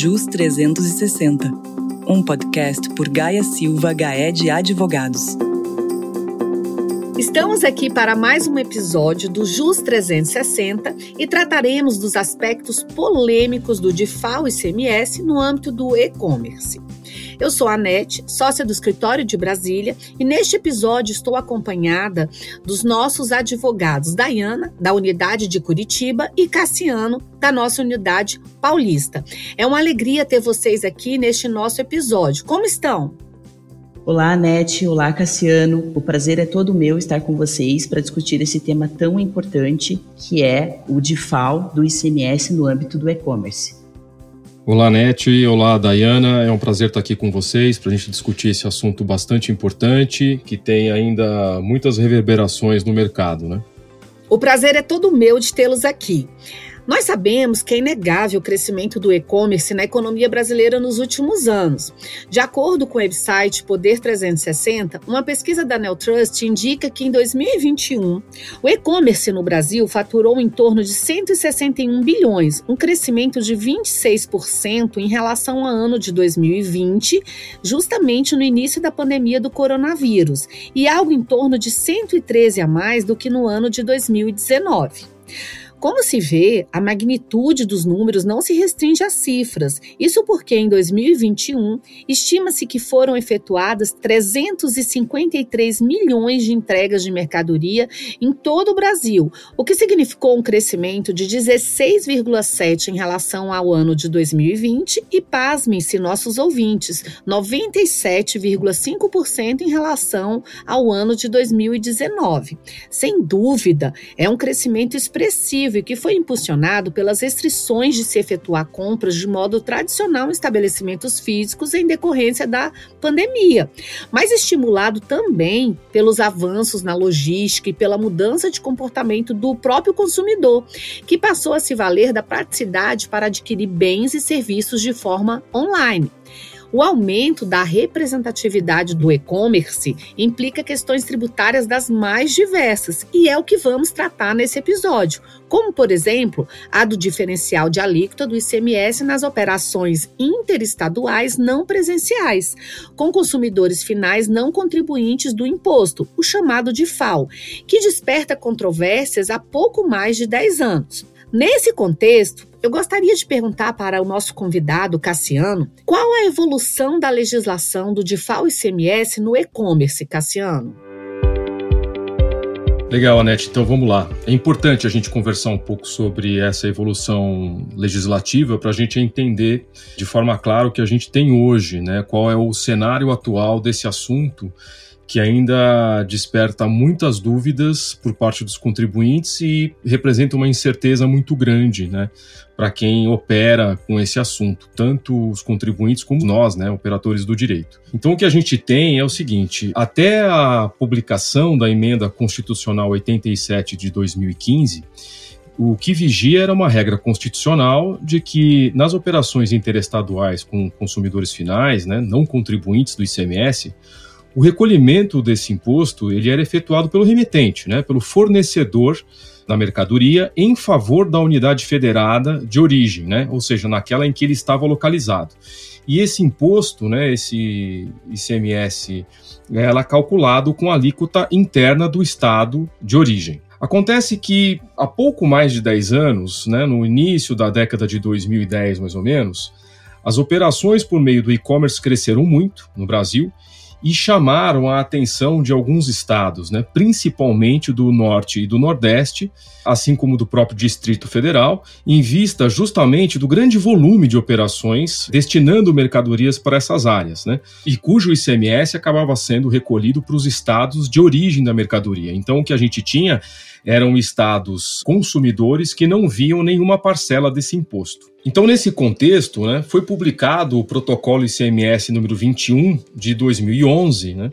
JUS 360, um podcast por Gaia Silva Gaed Advogados. Estamos aqui para mais um episódio do JUS 360 e trataremos dos aspectos polêmicos do DIFAL e CMS no âmbito do e-commerce. Eu sou a Anete, sócia do escritório de Brasília, e neste episódio estou acompanhada dos nossos advogados Dayana, da unidade de Curitiba, e Cassiano, da nossa unidade paulista. É uma alegria ter vocês aqui neste nosso episódio. Como estão? Olá, Anete. Olá, Cassiano. O prazer é todo meu estar com vocês para discutir esse tema tão importante que é o DIFAL do ICMS no âmbito do e-commerce. Olá, Nete. Olá, Dayana. É um prazer estar aqui com vocês para a gente discutir esse assunto bastante importante que tem ainda muitas reverberações no mercado, né? O prazer é todo meu de tê-los aqui. Nós sabemos que é inegável o crescimento do e-commerce na economia brasileira nos últimos anos. De acordo com o website Poder 360, uma pesquisa da Neltrust indica que em 2021 o e-commerce no Brasil faturou em torno de 161 bilhões, um crescimento de 26% em relação ao ano de 2020, justamente no início da pandemia do coronavírus, e algo em torno de 113 a mais do que no ano de 2019. Como se vê, a magnitude dos números não se restringe a cifras. Isso porque em 2021 estima-se que foram efetuadas 353 milhões de entregas de mercadoria em todo o Brasil, o que significou um crescimento de 16,7 em relação ao ano de 2020 e pasmem-se nossos ouvintes, 97,5% em relação ao ano de 2019. Sem dúvida, é um crescimento expressivo que foi impulsionado pelas restrições de se efetuar compras de modo tradicional em estabelecimentos físicos em decorrência da pandemia, mas estimulado também pelos avanços na logística e pela mudança de comportamento do próprio consumidor, que passou a se valer da praticidade para adquirir bens e serviços de forma online. O aumento da representatividade do e-commerce implica questões tributárias das mais diversas, e é o que vamos tratar nesse episódio, como, por exemplo, a do diferencial de alíquota do ICMS nas operações interestaduais não presenciais, com consumidores finais não contribuintes do imposto, o chamado de FAO, que desperta controvérsias há pouco mais de 10 anos. Nesse contexto, eu gostaria de perguntar para o nosso convidado, Cassiano, qual a evolução da legislação do DIFAL ICMS no e-commerce, Cassiano? Legal, Anete. Então vamos lá. É importante a gente conversar um pouco sobre essa evolução legislativa para a gente entender de forma clara o que a gente tem hoje, né? Qual é o cenário atual desse assunto que ainda desperta muitas dúvidas por parte dos contribuintes e representa uma incerteza muito grande, né, para quem opera com esse assunto, tanto os contribuintes como nós, né, operadores do direito. Então o que a gente tem é o seguinte: até a publicação da emenda constitucional 87 de 2015 o que vigia era uma regra constitucional de que nas operações interestaduais com consumidores finais, né, não contribuintes do ICMS, o recolhimento desse imposto ele era efetuado pelo remetente, né, pelo fornecedor da mercadoria em favor da unidade federada de origem, né, ou seja, naquela em que ele estava localizado. E esse imposto, né, esse ICMS, ela é calculado com a alíquota interna do estado de origem. Acontece que há pouco mais de 10 anos, né, no início da década de 2010 mais ou menos, as operações por meio do e-commerce cresceram muito no Brasil e chamaram a atenção de alguns estados, né, principalmente do Norte e do Nordeste, assim como do próprio Distrito Federal, em vista justamente do grande volume de operações destinando mercadorias para essas áreas, né, e cujo ICMS acabava sendo recolhido para os estados de origem da mercadoria. Então, o que a gente tinha eram estados consumidores que não viam nenhuma parcela desse imposto. Então, nesse contexto, né, foi publicado o protocolo ICMS número 21 de 2011, né,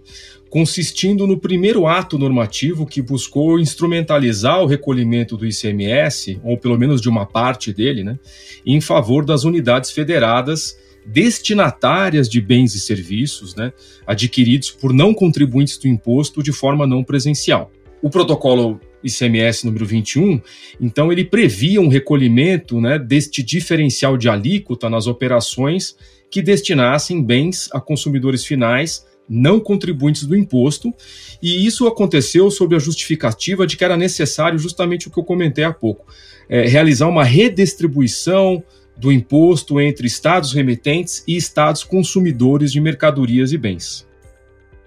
consistindo no primeiro ato normativo que buscou instrumentalizar o recolhimento do ICMS, ou pelo menos de uma parte dele, né, em favor das unidades federadas destinatárias de bens e serviços né, adquiridos por não contribuintes do imposto de forma não presencial. O protocolo ICMS número 21, então ele previa um recolhimento né, deste diferencial de alíquota nas operações que destinassem bens a consumidores finais não contribuintes do imposto, e isso aconteceu sob a justificativa de que era necessário justamente o que eu comentei há pouco, é, realizar uma redistribuição do imposto entre estados remetentes e estados consumidores de mercadorias e bens.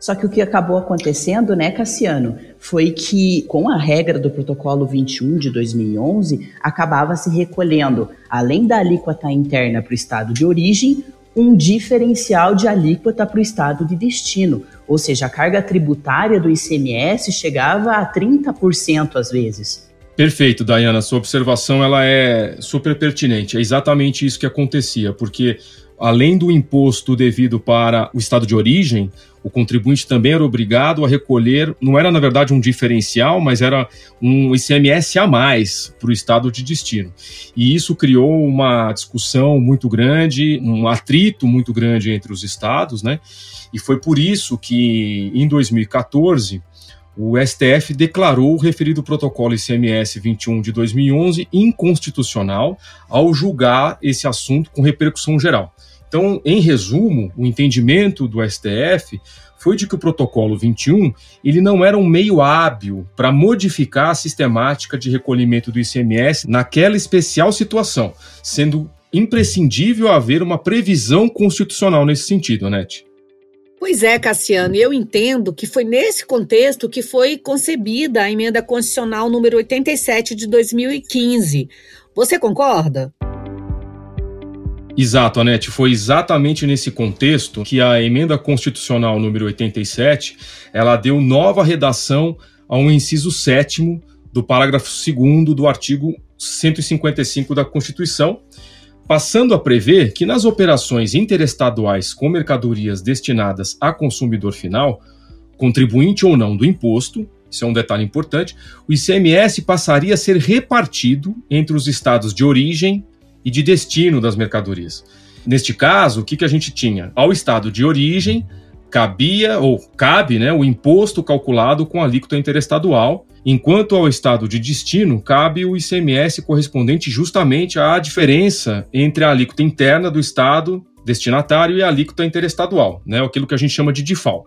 Só que o que acabou acontecendo, né, Cassiano, foi que com a regra do protocolo 21 de 2011, acabava se recolhendo, além da alíquota interna para o estado de origem, um diferencial de alíquota para o estado de destino. Ou seja, a carga tributária do ICMS chegava a 30% às vezes. Perfeito, Dayana. Sua observação ela é super pertinente. É exatamente isso que acontecia, porque além do imposto devido para o estado de origem, o contribuinte também era obrigado a recolher, não era na verdade um diferencial, mas era um ICMS a mais para o estado de destino. E isso criou uma discussão muito grande, um atrito muito grande entre os estados, né? E foi por isso que em 2014 o STF declarou o referido protocolo ICMS 21 de 2011 inconstitucional ao julgar esse assunto com repercussão geral. Então, em resumo, o entendimento do STF foi de que o protocolo 21 ele não era um meio hábil para modificar a sistemática de recolhimento do ICMS naquela especial situação, sendo imprescindível haver uma previsão constitucional nesse sentido, Anete. Pois é, Cassiano, eu entendo que foi nesse contexto que foi concebida a emenda constitucional número 87 de 2015. Você concorda? Exato, Anete. Foi exatamente nesse contexto que a emenda constitucional número 87 ela deu nova redação ao inciso 7 do parágrafo 2 do artigo 155 da Constituição, passando a prever que nas operações interestaduais com mercadorias destinadas a consumidor final, contribuinte ou não do imposto, isso é um detalhe importante, o ICMS passaria a ser repartido entre os estados de origem, e de destino das mercadorias. Neste caso, o que, que a gente tinha? Ao estado de origem, cabia ou cabe né, o imposto calculado com alíquota interestadual, enquanto ao estado de destino cabe o ICMS correspondente justamente à diferença entre a alíquota interna do estado destinatário e a alíquota interestadual, né, aquilo que a gente chama de DIFAL.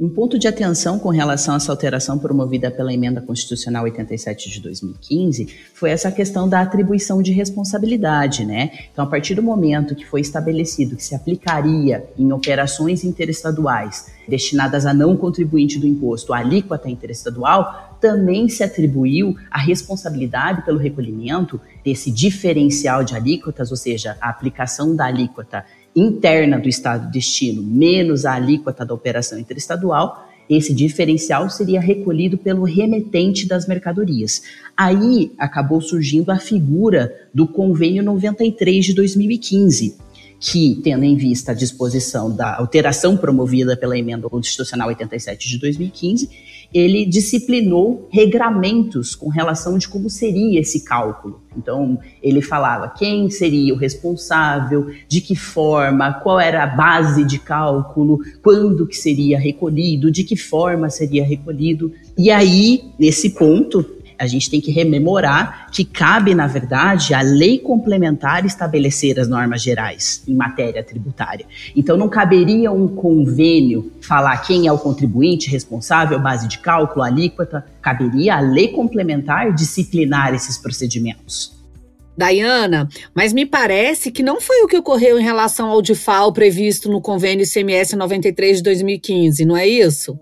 Um ponto de atenção com relação a essa alteração promovida pela Emenda Constitucional 87 de 2015 foi essa questão da atribuição de responsabilidade, né? Então, a partir do momento que foi estabelecido que se aplicaria em operações interestaduais destinadas a não contribuinte do imposto a alíquota interestadual, também se atribuiu a responsabilidade pelo recolhimento desse diferencial de alíquotas, ou seja, a aplicação da alíquota interna do estado de destino menos a alíquota da operação interestadual, esse diferencial seria recolhido pelo remetente das mercadorias. Aí acabou surgindo a figura do Convênio 93 de 2015, que, tendo em vista a disposição da alteração promovida pela Emenda Constitucional 87 de 2015, ele disciplinou regramentos com relação de como seria esse cálculo. Então, ele falava quem seria o responsável, de que forma, qual era a base de cálculo, quando que seria recolhido, de que forma seria recolhido. E aí, nesse ponto, a gente tem que rememorar que cabe, na verdade, à lei complementar estabelecer as normas gerais em matéria tributária. Então, não caberia um convênio falar quem é o contribuinte responsável, base de cálculo, alíquota. Caberia a lei complementar disciplinar esses procedimentos. Dayana, mas me parece que não foi o que ocorreu em relação ao DIFAL previsto no convênio ICMS 93 de 2015, não é isso?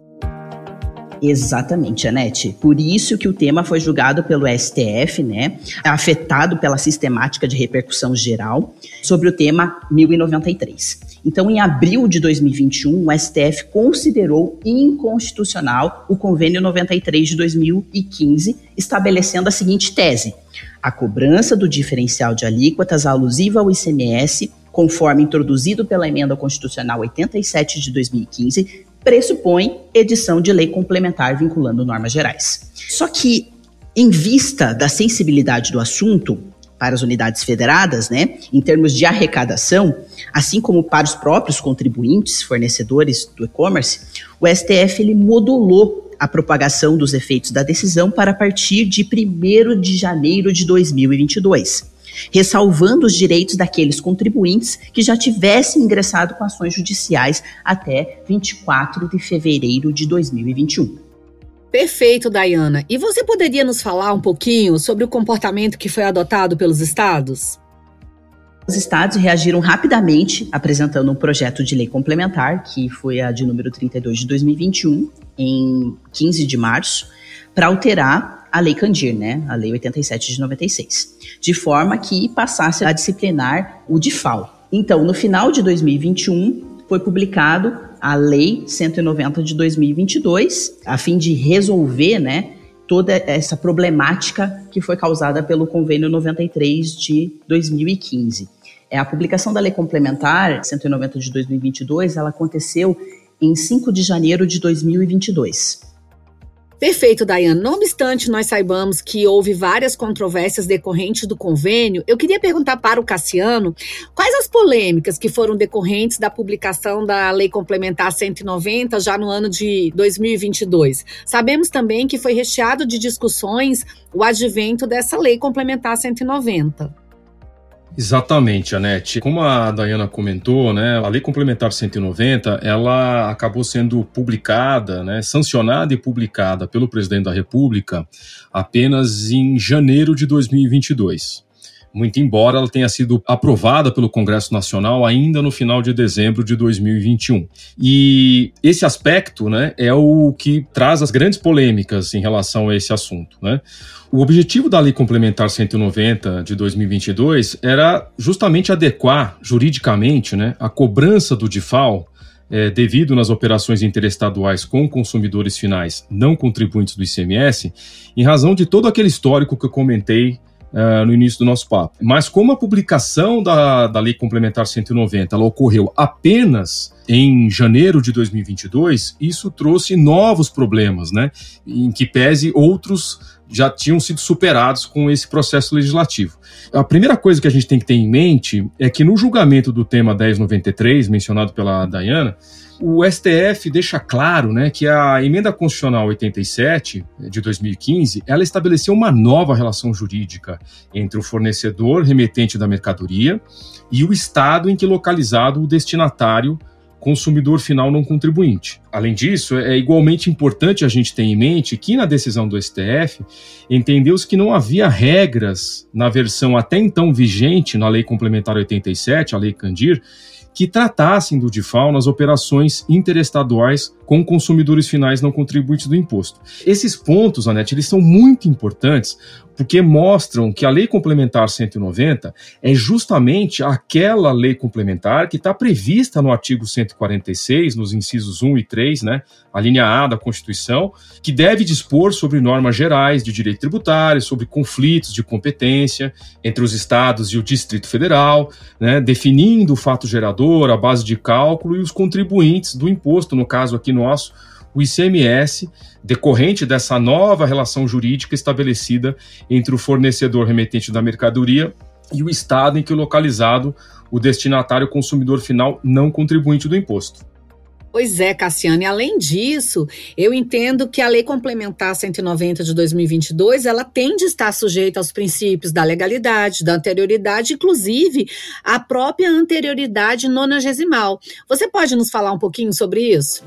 Exatamente, Anete. Por isso que o tema foi julgado pelo STF, né, afetado pela sistemática de repercussão geral sobre o tema 1093. Então, em abril de 2021, o STF considerou inconstitucional o convênio 93 de 2015, estabelecendo a seguinte tese: a cobrança do diferencial de alíquotas alusiva ao ICMS conforme introduzido pela emenda constitucional 87 de 2015, pressupõe edição de lei complementar vinculando normas gerais. Só que, em vista da sensibilidade do assunto para as unidades federadas, né, em termos de arrecadação, assim como para os próprios contribuintes, fornecedores do e-commerce, o STF ele modulou a propagação dos efeitos da decisão para partir de 1 de janeiro de 2022 ressalvando os direitos daqueles contribuintes que já tivessem ingressado com ações judiciais até 24 de fevereiro de 2021. Perfeito, Dayana. E você poderia nos falar um pouquinho sobre o comportamento que foi adotado pelos estados? Os estados reagiram rapidamente, apresentando um projeto de lei complementar, que foi a de número 32 de 2021, em 15 de março, para alterar a Lei Candir, né, a Lei 87 de 96, de forma que passasse a disciplinar o DIFAL. Então, no final de 2021, foi publicado a Lei 190 de 2022, a fim de resolver, né, toda essa problemática que foi causada pelo Convênio 93 de 2015. É, a publicação da Lei Complementar 190 de 2022, ela aconteceu em 5 de janeiro de 2022. Perfeito, Dayane. Não obstante nós saibamos que houve várias controvérsias decorrentes do convênio, eu queria perguntar para o Cassiano quais as polêmicas que foram decorrentes da publicação da Lei Complementar 190 já no ano de 2022. Sabemos também que foi recheado de discussões o advento dessa Lei Complementar 190. Exatamente, Anete. Como a Dayana comentou, né, a Lei Complementar 190, ela acabou sendo publicada, né, sancionada e publicada pelo presidente da República apenas em janeiro de 2022 muito embora ela tenha sido aprovada pelo Congresso Nacional ainda no final de dezembro de 2021. E esse aspecto né, é o que traz as grandes polêmicas em relação a esse assunto. Né? O objetivo da Lei Complementar 190 de 2022 era justamente adequar juridicamente né, a cobrança do DIFAL é, devido nas operações interestaduais com consumidores finais não contribuintes do ICMS, em razão de todo aquele histórico que eu comentei uh, no início do nosso papo. Mas como a publicação da, da Lei Complementar 190 ela ocorreu apenas em janeiro de 2022, isso trouxe novos problemas, né? Em que pese outros já tinham sido superados com esse processo legislativo. A primeira coisa que a gente tem que ter em mente é que no julgamento do tema 1093, mencionado pela Dayana, o STF deixa claro né, que a emenda constitucional 87 de 2015 ela estabeleceu uma nova relação jurídica entre o fornecedor remetente da mercadoria e o estado em que localizado o destinatário consumidor final não contribuinte. Além disso, é igualmente importante a gente ter em mente que na decisão do STF entendeu-se que não havia regras na versão até então vigente na Lei Complementar 87, a Lei Candir, que tratassem do DIFAL nas operações interestaduais com consumidores finais não contribuintes do imposto. Esses pontos, Anete, eles são muito importantes porque mostram que a Lei Complementar 190 é justamente aquela lei complementar que está prevista no artigo 146, nos incisos 1 e 3, né, a linha A da Constituição, que deve dispor sobre normas gerais de direito tributário, sobre conflitos de competência entre os estados e o Distrito Federal, né, definindo o fato gerador, a base de cálculo e os contribuintes do imposto, no caso aqui nosso, o ICMS, decorrente dessa nova relação jurídica estabelecida entre o fornecedor remetente da mercadoria e o estado em que localizado o destinatário consumidor final não contribuinte do imposto. Pois é, Cassiane. Além disso, eu entendo que a Lei Complementar 190 de 2022 ela tem de estar sujeita aos princípios da legalidade, da anterioridade, inclusive a própria anterioridade nonagesimal. Você pode nos falar um pouquinho sobre isso?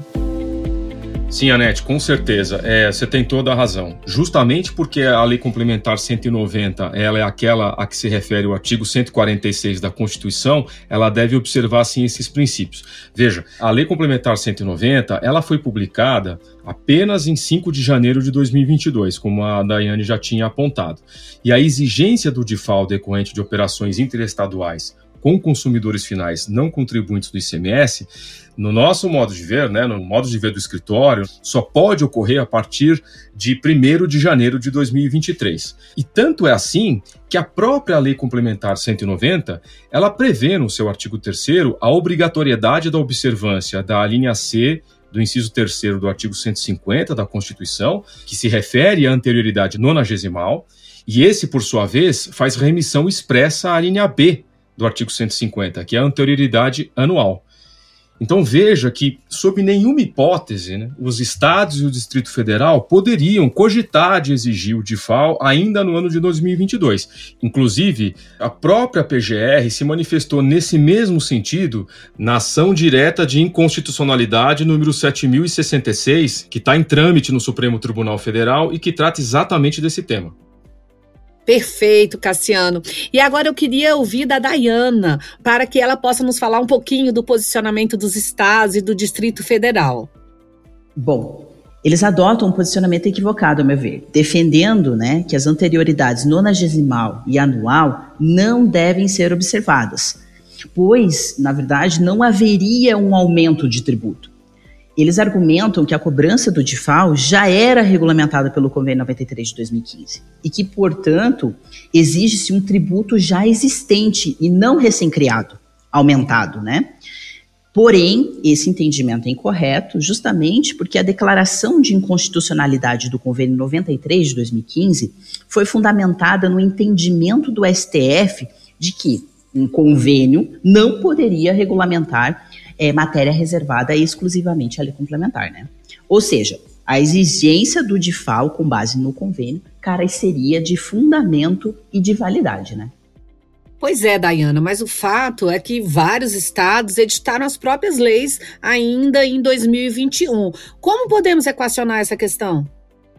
Sim, Anete, com certeza. É, você tem toda a razão. Justamente porque a Lei Complementar 190 ela é aquela a que se refere o artigo 146 da Constituição, ela deve observar, sim, esses princípios. Veja, a Lei Complementar 190 ela foi publicada apenas em 5 de janeiro de 2022, como a Daiane já tinha apontado. E a exigência do DIFAL decorrente de operações interestaduais com consumidores finais não contribuintes do ICMS, no nosso modo de ver, né, no modo de ver do escritório, só pode ocorrer a partir de 1 de janeiro de 2023. E tanto é assim que a própria Lei Complementar 190, ela prevê no seu artigo 3 a obrigatoriedade da observância da linha C do inciso 3 do artigo 150 da Constituição, que se refere à anterioridade nonagesimal, e esse, por sua vez, faz remissão expressa à linha B do artigo 150, que é a anterioridade anual. Então veja que, sob nenhuma hipótese, né, os estados e o Distrito Federal poderiam cogitar de exigir o DIFAL ainda no ano de 2022. Inclusive, a própria PGR se manifestou nesse mesmo sentido na ação direta de inconstitucionalidade número 7066, que está em trâmite no Supremo Tribunal Federal e que trata exatamente desse tema. Perfeito, Cassiano. E agora eu queria ouvir da Dayana, para que ela possa nos falar um pouquinho do posicionamento dos estados e do Distrito Federal. Bom, eles adotam um posicionamento equivocado, a meu ver, defendendo né, que as anterioridades nonagesimal e anual não devem ser observadas, pois, na verdade, não haveria um aumento de tributo. Eles argumentam que a cobrança do DIFAL já era regulamentada pelo Convênio 93 de 2015 e que, portanto, exige-se um tributo já existente e não recém-criado, aumentado, né? Porém, esse entendimento é incorreto justamente porque a declaração de inconstitucionalidade do Convênio 93 de 2015 foi fundamentada no entendimento do STF de que um convênio não poderia regulamentar é, matéria reservada exclusivamente à lei complementar, né? Ou seja, a exigência do DIFAL com base no convênio careceria de fundamento e de validade, né? Pois é, Dayana, mas o fato é que vários estados editaram as próprias leis ainda em 2021. Como podemos equacionar essa questão?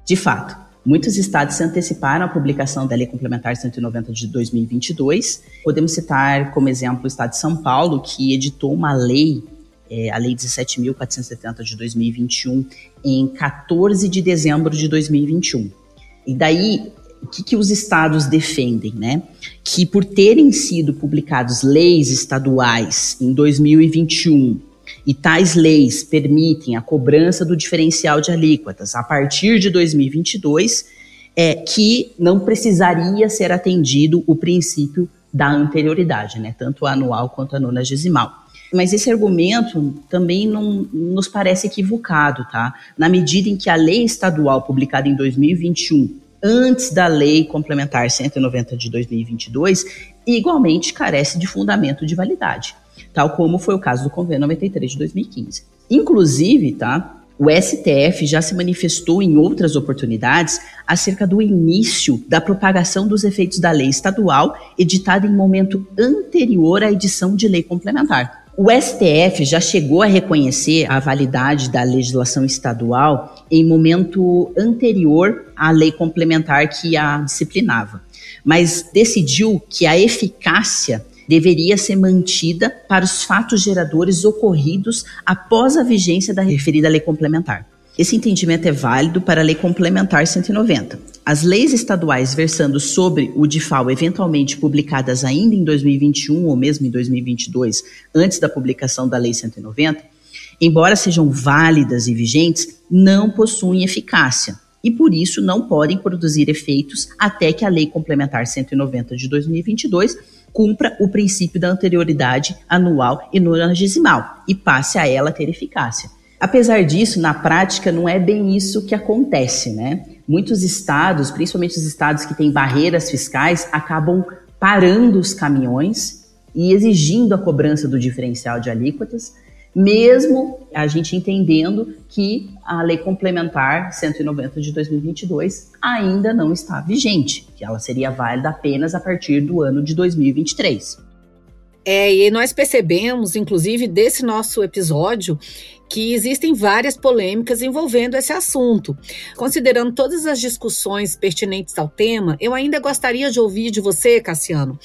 De fato, muitos estados se anteciparam à publicação da Lei Complementar 190 de 2022. Podemos citar como exemplo o estado de São Paulo, que editou uma lei é, a Lei 17.470 de 2021 em 14 de dezembro de 2021. E daí, o que, que os estados defendem, né? Que por terem sido publicadas leis estaduais em 2021 e tais leis permitem a cobrança do diferencial de alíquotas a partir de 2022, é que não precisaria ser atendido o princípio da anterioridade, né? Tanto a anual quanto a nonagesimal. Mas esse argumento também não nos parece equivocado, tá? Na medida em que a lei estadual publicada em 2021, antes da lei complementar 190 de 2022, igualmente carece de fundamento de validade, tal como foi o caso do Convênio 93 de 2015. Inclusive, tá? O STF já se manifestou em outras oportunidades acerca do início da propagação dos efeitos da lei estadual editada em momento anterior à edição de lei complementar. O STF já chegou a reconhecer a validade da legislação estadual em momento anterior à lei complementar que a disciplinava, mas decidiu que a eficácia deveria ser mantida para os fatos geradores ocorridos após a vigência da referida lei complementar. Esse entendimento é válido para a Lei Complementar 190. As leis estaduais versando sobre o DIFAL, eventualmente publicadas ainda em 2021 ou mesmo em 2022, antes da publicação da Lei 190, embora sejam válidas e vigentes, não possuem eficácia e por isso não podem produzir efeitos até que a Lei Complementar 190 de 2022 cumpra o princípio da anterioridade anual e nonagesimal e passe a ela ter eficácia. Apesar disso, na prática, não é bem isso que acontece, né? Muitos estados, principalmente os estados que têm barreiras fiscais, acabam parando os caminhões e exigindo a cobrança do diferencial de alíquotas, mesmo a gente entendendo que a lei complementar 190 de 2022 ainda não está vigente, que ela seria válida apenas a partir do ano de 2023. É, e nós percebemos, inclusive, desse nosso episódio, que existem várias polêmicas envolvendo esse assunto. Considerando todas as discussões pertinentes ao tema, eu ainda gostaria de ouvir de você, Cassiano,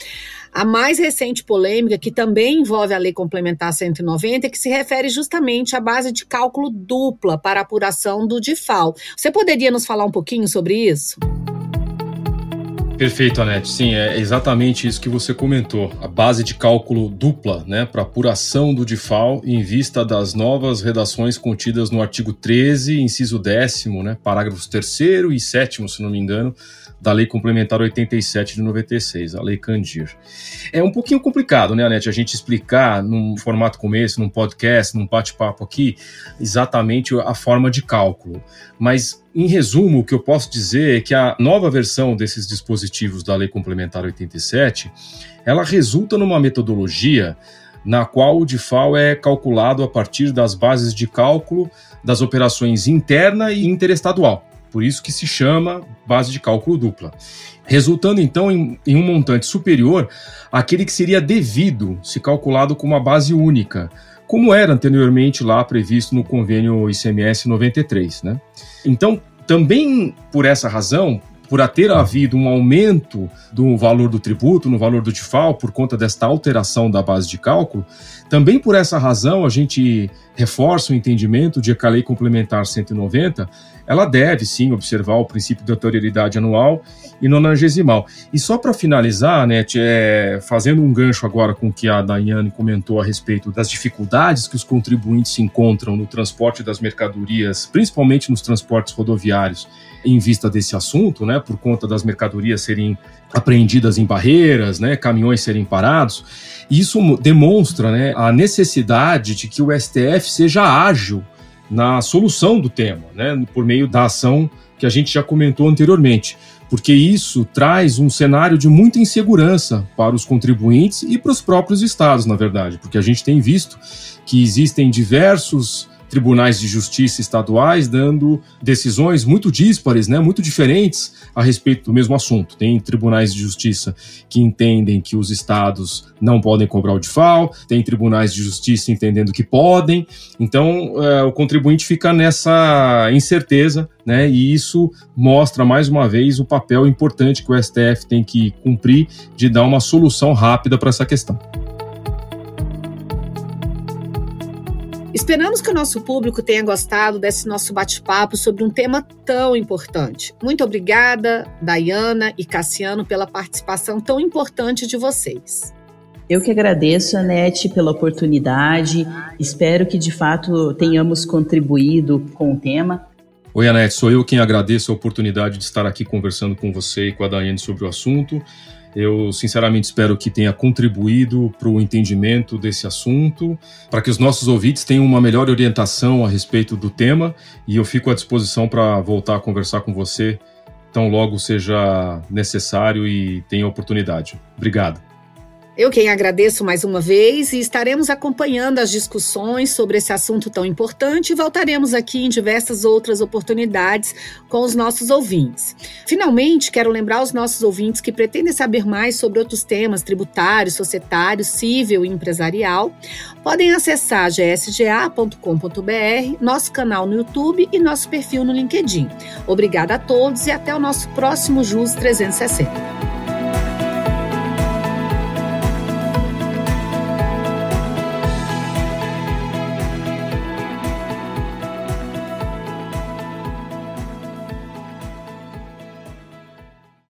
a mais recente polêmica, que também envolve a Lei Complementar 190, que se refere justamente à base de cálculo dupla para apuração do DIFAL. Você poderia nos falar um pouquinho sobre isso? Perfeito, Anete. Sim, é exatamente isso que você comentou. A base de cálculo dupla, né, para apuração do DIFAL em vista das novas redações contidas no artigo 13, inciso 10, né, parágrafos 3 e 7, se não me engano, da Lei Complementar 87 de 96, a Lei Candir. É um pouquinho complicado, né, Anete, a gente explicar num formato como esse, num podcast, num bate-papo aqui, exatamente a forma de cálculo. Mas, em resumo, o que eu posso dizer é que a nova versão desses dispositivos da Lei Complementar 87, ela resulta numa metodologia na qual o DIFAL é calculado a partir das bases de cálculo das operações interna e interestadual. Por isso que se chama base de cálculo dupla. Resultando então em, em um montante superior àquele que seria devido se calculado com uma base única, como era anteriormente lá previsto no convênio ICMS 93. Né? Então, também por essa razão, por ter havido um aumento do valor do tributo, no valor do TIFAL, por conta desta alteração da base de cálculo, também por essa razão a gente reforça o entendimento de que a Lei Complementar 190 ela deve sim observar o princípio de anterioridade anual e nonagesimal. E só para finalizar, né, é, fazendo um gancho agora com o que a Daiane comentou a respeito das dificuldades que os contribuintes encontram no transporte das mercadorias, principalmente nos transportes rodoviários, em vista desse assunto, né, por conta das mercadorias serem apreendidas em barreiras, né, caminhões serem parados. Isso demonstra né, a necessidade de que o STF seja ágil na solução do tema, né, por meio da ação que a gente já comentou anteriormente, porque isso traz um cenário de muita insegurança para os contribuintes e para os próprios estados, na verdade, porque a gente tem visto que existem diversos tribunais de justiça estaduais dando decisões muito díspares, né, muito diferentes a respeito do mesmo assunto. Tem tribunais de justiça que entendem que os estados não podem cobrar o DIFAL, tem tribunais de justiça entendendo que podem. Então, é, o contribuinte fica nessa incerteza, né, e isso mostra mais uma vez o papel importante que o STF tem que cumprir de dar uma solução rápida para essa questão. Esperamos que o nosso público tenha gostado desse nosso bate-papo sobre um tema tão importante. Muito obrigada, Dayana e Cassiano, pela participação tão importante de vocês. Eu que agradeço, Anete, pela oportunidade. Espero que de fato tenhamos contribuído com o tema. Oi, Anete, sou eu quem agradeço a oportunidade de estar aqui conversando com você e com a Daiane sobre o assunto. Eu, sinceramente, espero que tenha contribuído para o entendimento desse assunto, para que os nossos ouvintes tenham uma melhor orientação a respeito do tema. E eu fico à disposição para voltar a conversar com você tão logo seja necessário e tenha oportunidade. Obrigado. Eu quem agradeço mais uma vez e estaremos acompanhando as discussões sobre esse assunto tão importante e voltaremos aqui em diversas outras oportunidades com os nossos ouvintes. Finalmente, quero lembrar aos nossos ouvintes que pretendem saber mais sobre outros temas tributários, societários, civil e empresarial, podem acessar gsga.com.br, nosso canal no YouTube e nosso perfil no LinkedIn. Obrigada a todos e até o nosso próximo JUS 360.